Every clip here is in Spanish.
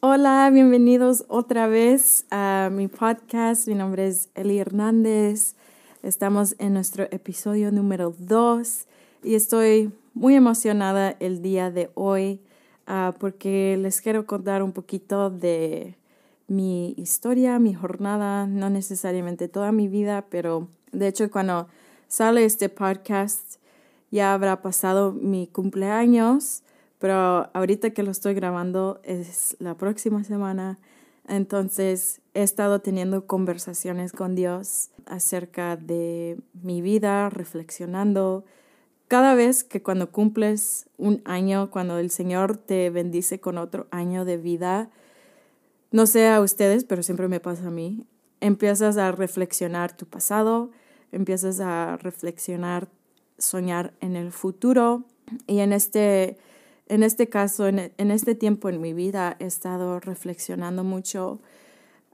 Hola, bienvenidos otra vez a mi podcast. Mi nombre es Eli Hernández. Estamos en nuestro episodio número 2 y estoy muy emocionada el día de hoy uh, porque les quiero contar un poquito de mi historia, mi jornada, no necesariamente toda mi vida, pero de hecho cuando sale este podcast ya habrá pasado mi cumpleaños pero ahorita que lo estoy grabando es la próxima semana. Entonces he estado teniendo conversaciones con Dios acerca de mi vida, reflexionando. Cada vez que cuando cumples un año, cuando el Señor te bendice con otro año de vida, no sé a ustedes, pero siempre me pasa a mí, empiezas a reflexionar tu pasado, empiezas a reflexionar, soñar en el futuro. Y en este en este caso, en, este tiempo en mi vida, he estado reflexionando mucho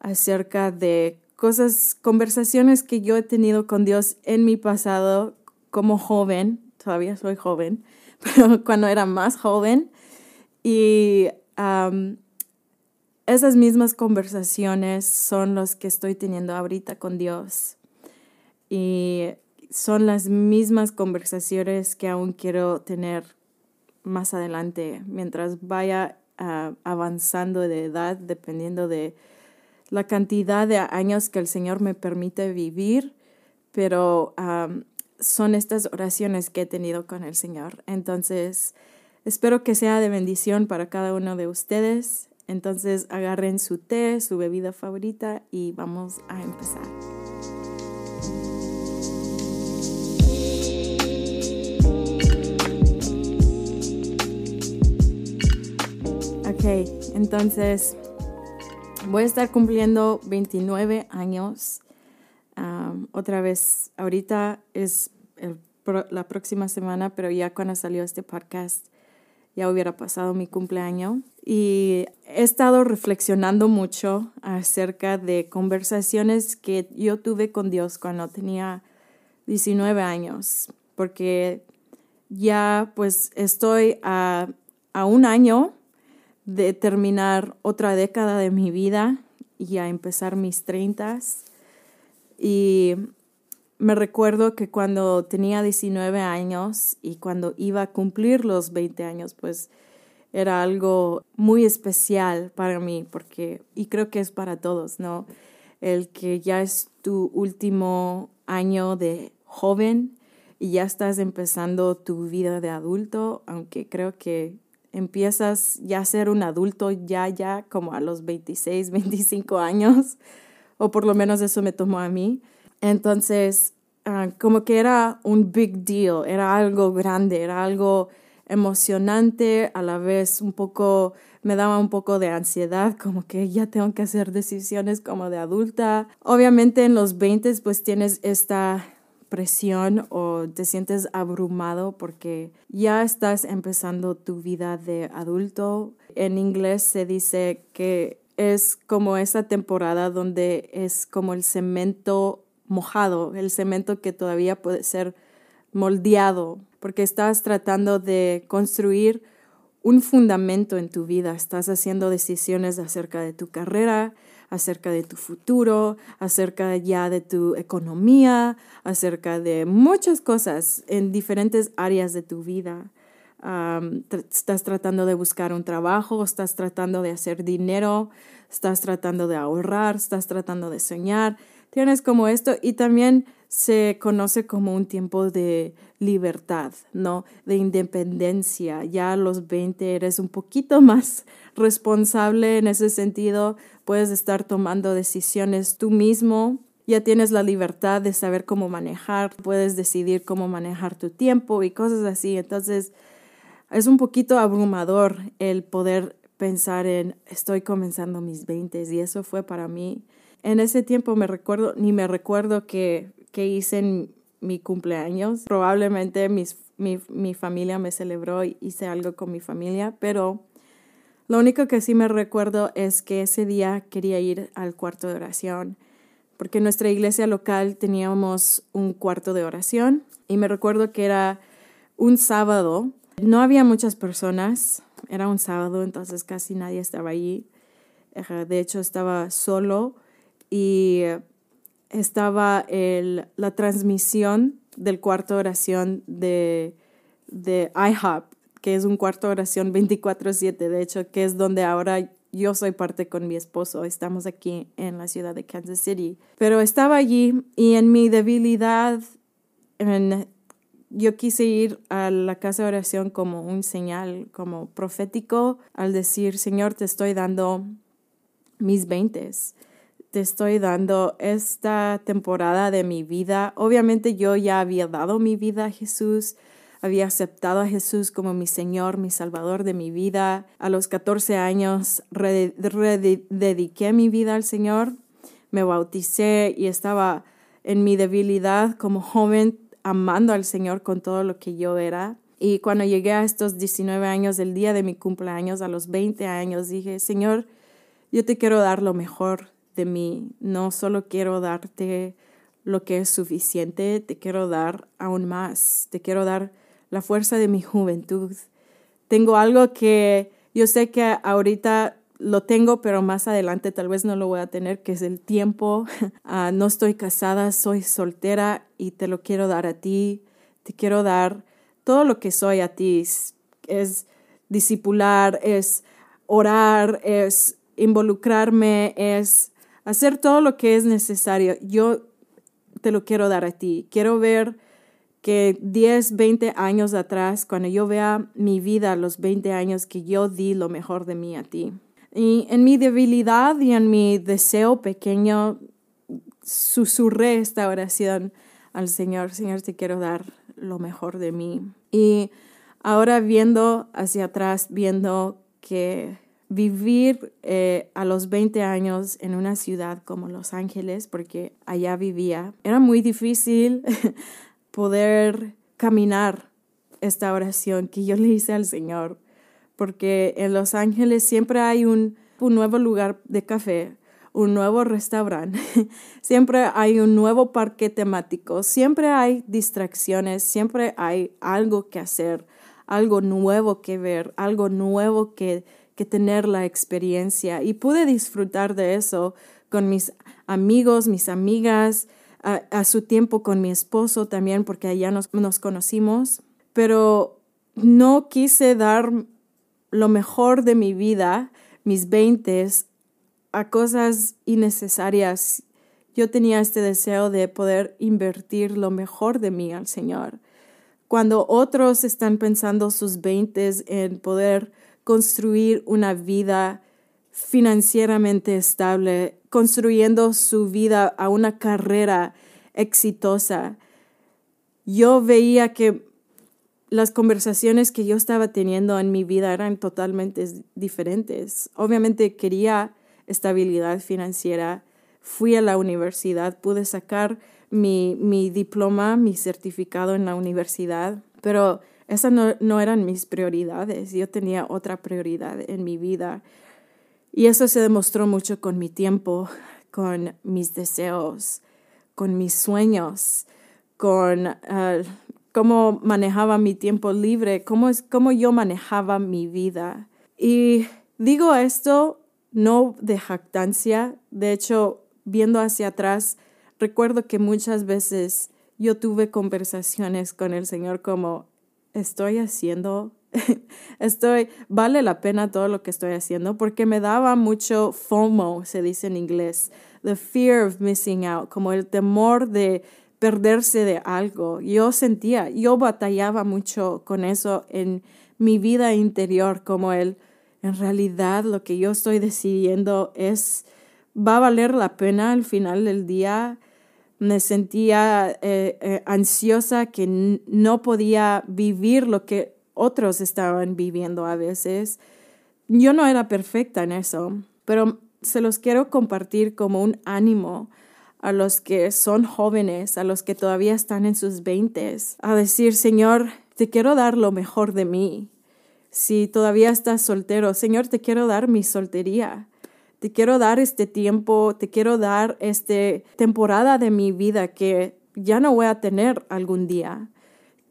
acerca de cosas, conversaciones que yo he tenido con Dios en mi pasado como joven, todavía soy joven, pero cuando era más joven. Y esas mismas conversaciones son las que estoy teniendo ahorita con Dios. Y son las mismas conversaciones que aún quiero tener más adelante, mientras vaya ah, avanzando de edad, dependiendo de la cantidad de años que el Señor me permite vivir, pero son estas oraciones que he tenido con el Señor. Entonces, espero que sea de bendición para cada uno de ustedes. Entonces, agarren su té, su bebida favorita y vamos a empezar. Entonces voy a estar cumpliendo 29 años. otra vez, ahorita es la próxima semana, pero ya cuando salió este podcast ya hubiera pasado mi cumpleaños. Y he estado reflexionando mucho acerca de conversaciones que yo tuve con Dios cuando tenía 19 años, porque ya pues estoy a, a un año de terminar otra década de mi vida y a empezar mis treintas. Y me recuerdo que cuando tenía 19 años y cuando iba a cumplir los 20 años, pues era algo muy especial para mí, porque, y creo que es para todos, ¿no? El que ya es tu último año de joven y ya estás empezando tu vida de adulto, aunque creo que empiezas ya a ser un adulto ya, ya como a los 26, 25 años, o por lo menos eso me tomó a mí. Entonces, ah, como que era un big deal, era algo grande, era algo emocionante, a la vez un poco, me daba un poco de ansiedad, como que ya tengo que hacer decisiones como de adulta. Obviamente en los 20 pues tienes esta presión o te sientes abrumado porque ya estás empezando tu vida de adulto. En inglés se dice que es como esa temporada donde es como el cemento mojado, el cemento que todavía puede ser moldeado, porque estás tratando de construir un fundamento en tu vida, estás haciendo decisiones acerca de tu carrera, acerca de tu futuro, acerca ya de tu economía, acerca de muchas cosas en diferentes áreas de tu vida. estás tratando de buscar un trabajo, estás tratando de hacer dinero, estás tratando de ahorrar, estás tratando de soñar. Tienes como esto y también se conoce como un tiempo de libertad, ¿no? De independencia. Ya a los 20 eres un poquito más responsable en ese sentido, puedes estar tomando decisiones tú mismo, ya tienes la libertad de saber cómo manejar, puedes decidir cómo manejar tu tiempo y cosas así. Entonces, es un poquito abrumador el poder pensar en estoy comenzando mis 20 y eso fue para mí. En ese tiempo me recuerdo, ni me recuerdo que que hice en mi cumpleaños. Probablemente mis, mi, mi familia me celebró y hice algo con mi familia, pero lo único que sí me recuerdo es que ese día quería ir al cuarto de oración, porque en nuestra iglesia local teníamos un cuarto de oración y me recuerdo que era un sábado. No había muchas personas, era un sábado, entonces casi nadie estaba allí. de hecho estaba solo y estaba el, la transmisión del cuarto oración de, de IHOP, que es un cuarto oración 24/7, de hecho, que es donde ahora yo soy parte con mi esposo. Estamos aquí en la ciudad de Kansas City. Pero estaba allí y en mi debilidad, yo quise ir a la casa de oración como un señal, como profético, al decir, Señor, te estoy dando mis veintes te estoy dando esta temporada de mi vida. Obviamente yo ya había dado mi vida a Jesús, había aceptado a Jesús como mi Señor, mi Salvador de mi vida. A los 14 años dediqué mi vida al Señor, me bauticé y estaba en mi debilidad como joven amando al Señor con todo lo que yo era. Y cuando llegué a estos 19 años, el día de mi cumpleaños, a los 20 años, dije, Señor, yo te quiero dar lo mejor de mí. No solo quiero darte lo que es suficiente, te quiero dar aún más. Te quiero dar la fuerza de mi juventud. Tengo algo que yo sé que ahorita lo tengo, pero más adelante tal vez no lo voy a tener, que es el tiempo. Ah, no estoy casada, soy soltera y te lo quiero dar a ti. Te quiero dar todo lo que soy a ti. Es, es discipular, es orar, es involucrarme, es hacer todo lo que es necesario. Yo te lo quiero dar a ti. Quiero ver que 10, 20 años atrás, cuando yo vea mi vida, los 20 años que yo di lo mejor de mí a ti. Y en mi debilidad y en mi deseo pequeño, susurré esta oración al Señor. Señor, te quiero dar lo mejor de mí. Y ahora viendo hacia atrás, viendo que vivir eh, a los 20 años en una ciudad como Los Ángeles, porque allá vivía, era muy difícil poder caminar esta oración que yo le hice al Señor, porque en Los Ángeles siempre hay un, un nuevo lugar de café, un nuevo restaurante, siempre hay un nuevo parque temático, siempre hay distracciones, siempre hay algo que hacer, algo nuevo que ver, algo nuevo que que tener la experiencia y pude disfrutar de eso con mis amigos, mis amigas, a, su tiempo con mi esposo también, porque allá nos, conocimos, pero no quise dar lo mejor de mi vida, mis veintes, a cosas innecesarias. Yo tenía este deseo de poder invertir lo mejor de mí al Señor. Cuando otros están pensando sus veintes en poder construir una vida financieramente estable, construyendo su vida a una carrera exitosa. Yo veía que las conversaciones que yo estaba teniendo en mi vida eran totalmente diferentes. Obviamente quería estabilidad financiera, fui a la universidad, pude sacar mi, mi diploma, mi certificado en la universidad, pero esas no, eran mis prioridades, yo tenía otra prioridad en mi vida. Y eso se demostró mucho con mi tiempo, con mis deseos, con mis sueños, con ah, cómo manejaba mi tiempo libre, cómo, es, cómo yo manejaba mi vida. Y digo esto no de jactancia, de hecho, viendo hacia atrás, recuerdo que muchas veces yo tuve conversaciones con el Señor como, estoy haciendo, estoy, vale la pena todo lo que estoy haciendo porque me daba mucho FOMO, se dice en inglés, the fear of missing out, como el temor de perderse de algo. Yo sentía, yo batallaba mucho con eso en mi vida interior, como el, en realidad lo que yo estoy decidiendo es, va a valer la pena al final del día me sentía eh, eh, ansiosa que no podía vivir lo que otros estaban viviendo a veces. Yo no era perfecta en eso, pero se los quiero compartir como un ánimo a los que son jóvenes, a los que todavía están en sus veintes, a decir, Señor, te quiero dar lo mejor de mí. Si todavía estás soltero, Señor, te quiero dar mi soltería te quiero dar este tiempo, te quiero dar esta temporada de mi vida que ya no voy a tener algún día.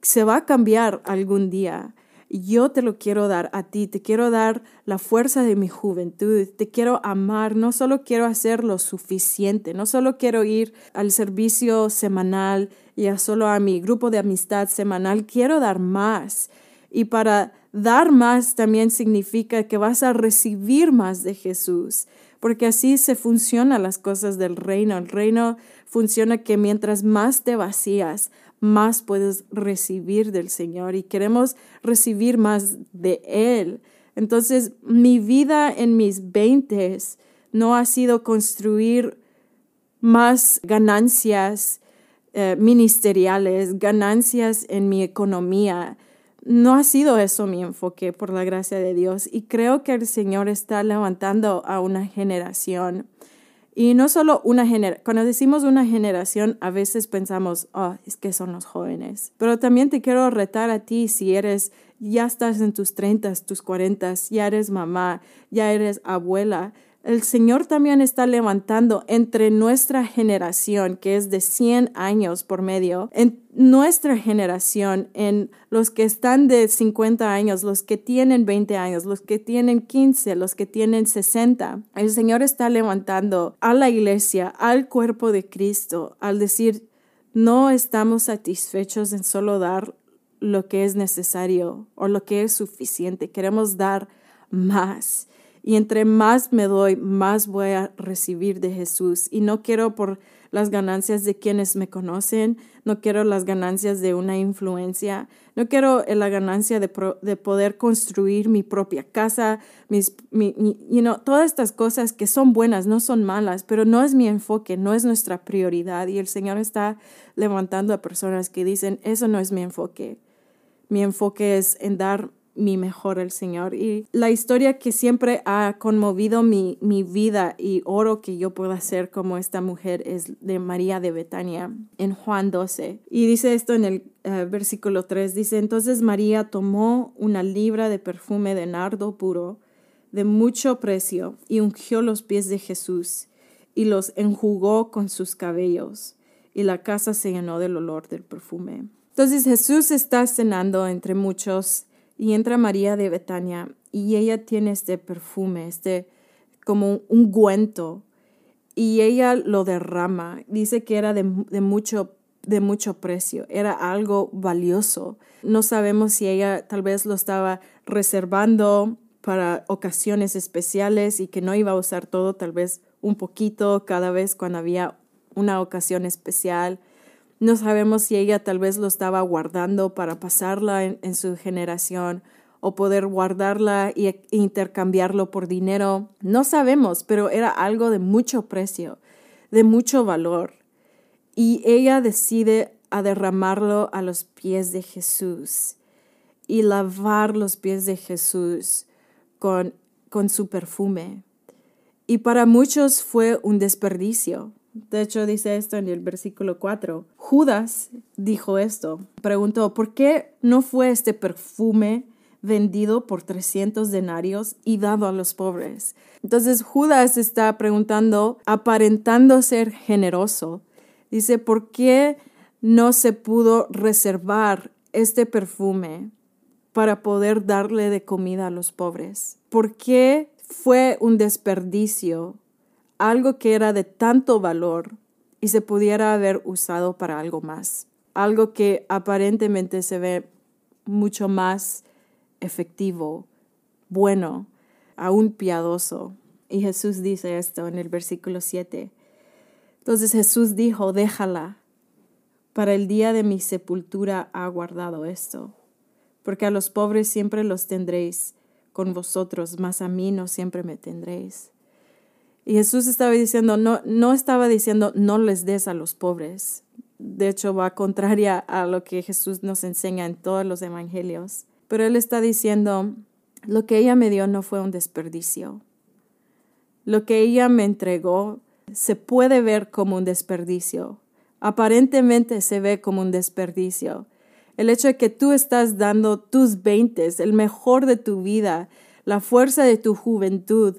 Se va a cambiar algún día. yo te lo quiero dar a ti, te quiero dar la fuerza de mi juventud, te quiero amar, no solo quiero hacer lo suficiente, no solo quiero ir al servicio semanal y a solo a mi grupo de amistad semanal, quiero dar más. Y para dar más también significa que vas a recibir más de Jesús, porque así se funcionan las cosas del reino. El reino funciona que mientras más te vacías, más puedes recibir del Señor y queremos recibir más de Él. Entonces, mi vida en mis veintes no ha sido construir más ganancias eh, ministeriales, ganancias en mi economía. No ha sido eso mi enfoque, por la gracia de Dios. Y creo que el Señor está levantando a una generación y no solo una generación, cuando decimos una generación, a veces pensamos, oh, es que son los jóvenes. Pero también te quiero retar a ti si eres, ya estás en tus 30, tus 40, ya eres mamá, ya eres abuela el Señor también está levantando entre nuestra generación, que es de 100 años por medio, en nuestra generación, en los que están de 50 años, los que tienen 20 años, los que tienen 15, los que tienen 60. El Señor está levantando a la iglesia, al cuerpo de Cristo, al decir, no estamos satisfechos en solo dar lo que es necesario o lo que es suficiente, queremos dar más. Y entre más me doy, más voy a recibir de Jesús. Y no quiero por las ganancias de quienes me conocen, no quiero las ganancias de una influencia, no quiero la ganancia de, de poder construir mi propia casa, mis, mi, todas estas cosas que son buenas, no son malas, pero no es mi enfoque, no es nuestra prioridad. Y el Señor está levantando a personas que dicen, eso no es mi enfoque. Mi enfoque es en dar mi mejor el Señor. Y la historia que siempre ha conmovido mi, mi, vida y oro que yo pueda hacer como esta mujer es de María de Betania en Juan 12. Y dice esto en el eh, versículo 3, dice, entonces María tomó una libra de perfume de nardo puro de mucho precio y ungió los pies de Jesús y los enjugó con sus cabellos y la casa se llenó del olor del perfume. Entonces Jesús está cenando entre muchos y entra María de Betania y ella tiene este perfume, este como un ungüento y ella lo derrama. Dice que era de, mucho de mucho precio, era algo valioso. No sabemos si ella tal vez lo estaba reservando para ocasiones especiales y que no iba a usar todo, tal vez un poquito cada vez cuando había una ocasión especial. No sabemos si ella tal vez lo estaba guardando para pasarla en, su generación o poder guardarla e intercambiarlo por dinero. No sabemos, pero era algo de mucho precio, de mucho valor. Y ella decide a derramarlo a los pies de Jesús y lavar los pies de Jesús con, con su perfume. Y para muchos fue un desperdicio. De hecho, dice esto en el versículo 4. Judas dijo esto. Preguntó, ¿por qué no fue este perfume vendido por 300 denarios y dado a los pobres? Entonces Judas está preguntando, aparentando ser generoso. Dice, ¿por qué no se pudo reservar este perfume para poder darle de comida a los pobres? ¿Por qué fue un desperdicio algo que era de tanto valor y se pudiera haber usado para algo más, algo que aparentemente se ve mucho más efectivo, bueno, aún piadoso. Y Jesús dice esto en el versículo 7. Entonces Jesús dijo, déjala, para el día de mi sepultura ha guardado esto, porque a los pobres siempre los tendréis con vosotros, mas a mí no siempre me tendréis. Y Jesús estaba diciendo, no, no estaba diciendo no les des a los pobres. De hecho, va contraria a lo que Jesús nos enseña en todos los evangelios. Pero Él está diciendo, lo que ella me dio no fue un desperdicio. Lo que ella me entregó se puede ver como un desperdicio. Aparentemente se ve como un desperdicio. El hecho de que tú estás dando tus veintes, el mejor de tu vida, la fuerza de tu juventud,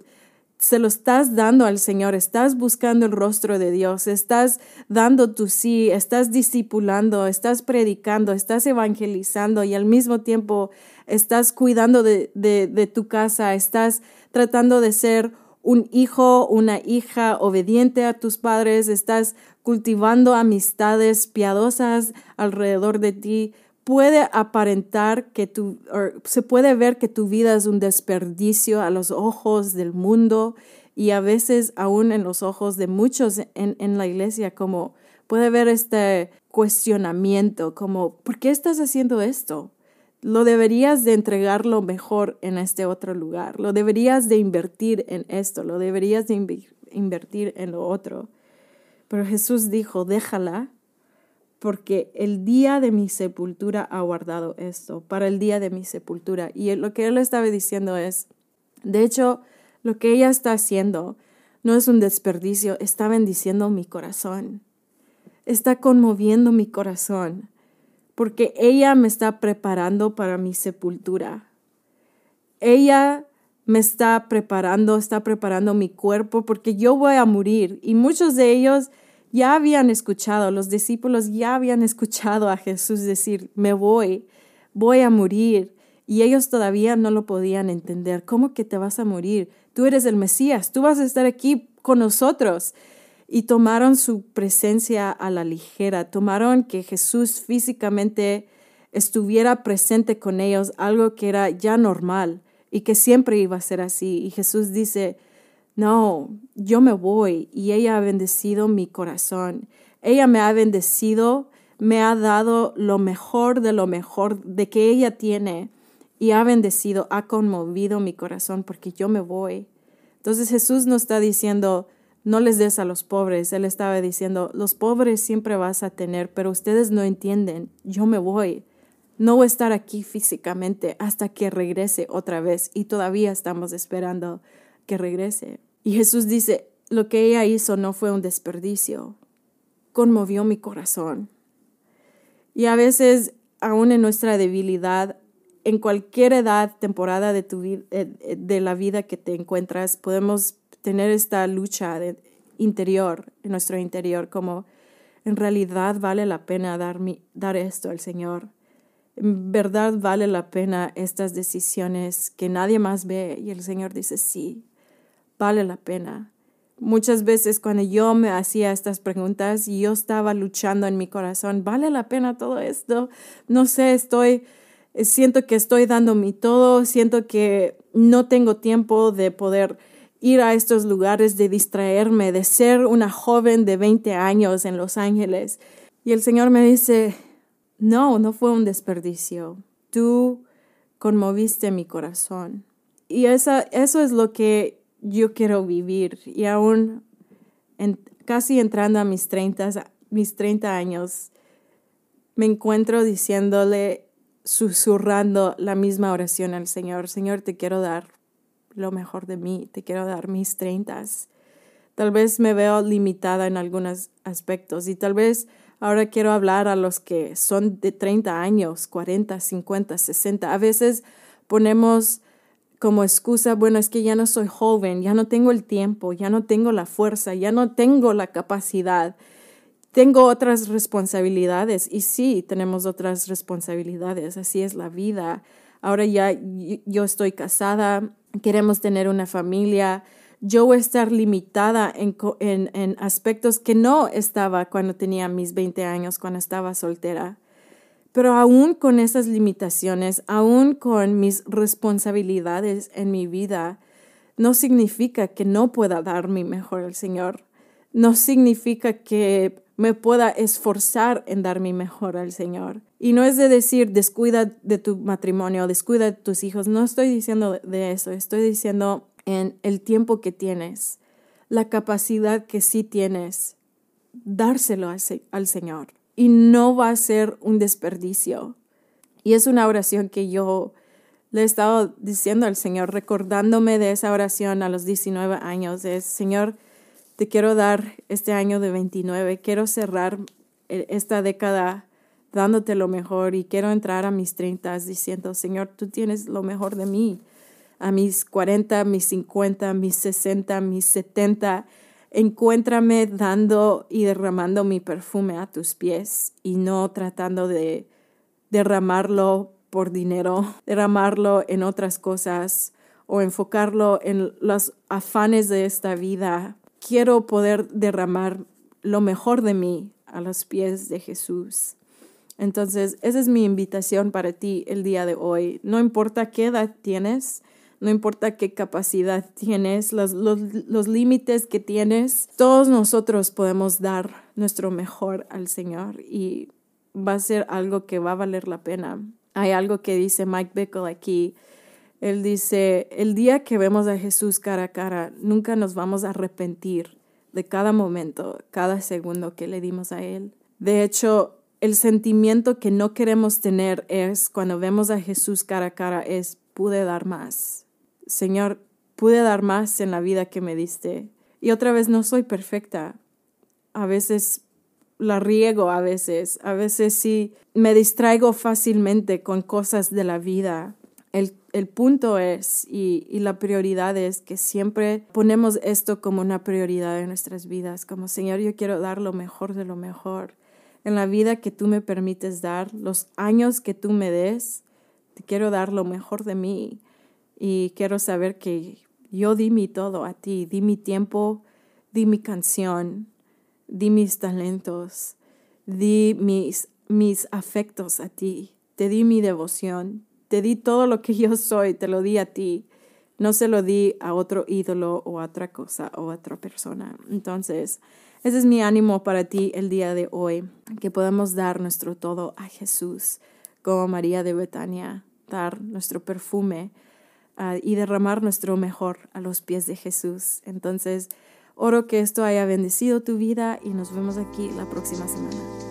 se lo estás dando al Señor, estás buscando el rostro de Dios, estás dando tu sí, estás discipulando, estás predicando, estás evangelizando y al mismo tiempo estás cuidando de, de, tu casa, estás tratando de ser un hijo, una hija obediente a tus padres, estás cultivando amistades piadosas alrededor de ti, puede aparentar que tu, se puede ver que tu vida es un desperdicio a los ojos del mundo y a veces aún en los ojos de muchos en, en la iglesia, como puede ver este cuestionamiento, como, ¿por qué estás haciendo esto? Lo deberías de entregar lo mejor en este otro lugar, lo deberías de invertir en esto, lo deberías de invertir en lo otro. Pero Jesús dijo, déjala porque el día de mi sepultura ha guardado esto, para el día de mi sepultura. Y lo que él estaba diciendo es, de hecho, lo que ella está haciendo no es un desperdicio, está bendiciendo mi corazón, está conmoviendo mi corazón, porque ella me está preparando para mi sepultura. Ella me está preparando, está preparando mi cuerpo, porque yo voy a morir. Y muchos de ellos ya habían escuchado, los discípulos ya habían escuchado a Jesús decir, me voy, voy a morir. Y ellos todavía no lo podían entender. ¿Cómo que te vas a morir? Tú eres el Mesías, tú vas a estar aquí con nosotros. Y tomaron su presencia a la ligera, tomaron que Jesús físicamente estuviera presente con ellos, algo que era ya normal y que siempre iba a ser así. Y Jesús dice, no, yo me voy y ella ha bendecido mi corazón. Ella me ha bendecido, me ha dado lo mejor de lo mejor de que ella tiene y ha bendecido, ha conmovido mi corazón porque yo me voy. Entonces Jesús no está diciendo, no les des a los pobres. Él estaba diciendo, los pobres siempre vas a tener, pero ustedes no entienden, yo me voy. No voy a estar aquí físicamente hasta que regrese otra vez y todavía estamos esperando que regrese. Y Jesús dice, lo que ella hizo no fue un desperdicio, conmovió mi corazón. Y a veces, aún en nuestra debilidad, en cualquier edad, temporada de, tu eh, eh, de la vida que te encuentras, podemos tener esta lucha interior, en nuestro interior, como en realidad vale la pena dar, dar esto al Señor. En verdad vale la pena estas decisiones que nadie más ve y el Señor dice, sí, vale la pena. Muchas veces cuando yo me hacía estas preguntas y yo estaba luchando en mi corazón, ¿vale la pena todo esto? No sé, estoy, siento que estoy dando mi todo, siento que no tengo tiempo de poder ir a estos lugares, de distraerme, de ser una joven de 20 años en Los Ángeles. Y el Señor me dice, no, no fue un desperdicio. Tú conmoviste mi corazón. Y esa, eso es lo que yo quiero vivir. Y aún en, casi entrando a mis 30, mis 30 años, me encuentro diciéndole, susurrando la misma oración al Señor. Señor, te quiero dar lo mejor de mí, te quiero dar mis 30. Tal vez me veo limitada en algunos aspectos y tal vez ahora quiero hablar a los que son de 30 años, 40, 50, 60. A veces ponemos como excusa, bueno, es que ya no soy joven, ya no tengo el tiempo, ya no tengo la fuerza, ya no tengo la capacidad, tengo otras responsabilidades. Y sí, tenemos otras responsabilidades, así es la vida. Ahora ya yo estoy casada, queremos tener una familia, yo voy a estar limitada en, en, en aspectos que no estaba cuando tenía mis 20 años, cuando estaba soltera. Pero aún con esas limitaciones, aún con mis responsabilidades en mi vida, no significa que no pueda dar mi mejor al Señor. No significa que me pueda esforzar en dar mi mejor al Señor. Y no es de decir, descuida de tu matrimonio, descuida de tus hijos. No estoy diciendo de eso. Estoy diciendo en el tiempo que tienes, la capacidad que sí tienes, dárselo al Señor y no va a ser un desperdicio. Y es una oración que yo le he estado diciendo al Señor, recordándome de esa oración a los 19 años, es, Señor, te quiero dar este año de 29, quiero cerrar e, esta década dándote lo mejor y quiero entrar a mis 30 diciendo, Señor, tú tienes lo mejor de mí. a mis 40, mis 50, mis 60, mis 70. Encuéntrame dando y derramando mi perfume a tus pies y no tratando de derramarlo por dinero, derramarlo en otras cosas o enfocarlo en los afanes de esta vida. Quiero poder derramar lo mejor de mí a los pies de Jesús. Entonces, esa es mi invitación para ti el día de hoy. No importa qué edad tienes, no importa qué capacidad tienes, los, los, límites que tienes, todos nosotros podemos dar nuestro mejor al Señor y va a ser algo que va a valer la pena. Hay algo que dice Mike Bickle aquí. Él dice, el día que vemos a Jesús cara a cara, nunca nos vamos a arrepentir de cada momento, cada segundo que le dimos a Él. De hecho, el sentimiento que no queremos tener es cuando vemos a Jesús cara a cara es pude dar más. Señor, pude dar más en la vida que me diste. Y otra vez no soy perfecta. A veces la riego, a veces, a veces sí me distraigo fácilmente con cosas de la vida. El, el punto es, y, y, la prioridad es que siempre ponemos esto como una prioridad en nuestras vidas, como Señor, yo quiero dar lo mejor de lo mejor en la vida que tú me permites dar, los años que tú me des, te quiero dar lo mejor de mí y quiero saber que yo di mi todo a ti, di mi tiempo, di mi canción, di mis talentos, di mis, mis afectos a ti, te di mi devoción, te di todo lo que yo soy, te lo di a ti. No se lo di a otro ídolo o a otra cosa o a otra persona. Entonces, ese es mi ánimo para ti el día de hoy, que podamos dar nuestro todo a Jesús, como María de Betania, dar nuestro perfume y derramar nuestro mejor a los pies de Jesús. Entonces, oro que esto haya bendecido tu vida y nos vemos aquí la próxima semana.